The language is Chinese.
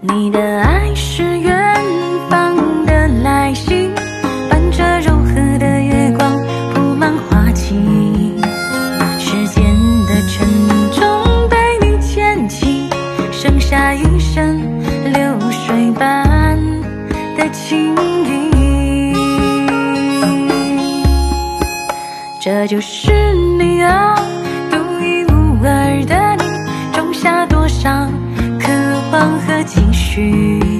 你的爱是远方的来信，伴着柔和的月光铺满花期。时间的沉重被你牵起，剩下一身流水般的情意。这就是你啊，独一无二的你，种下多少？风和情绪。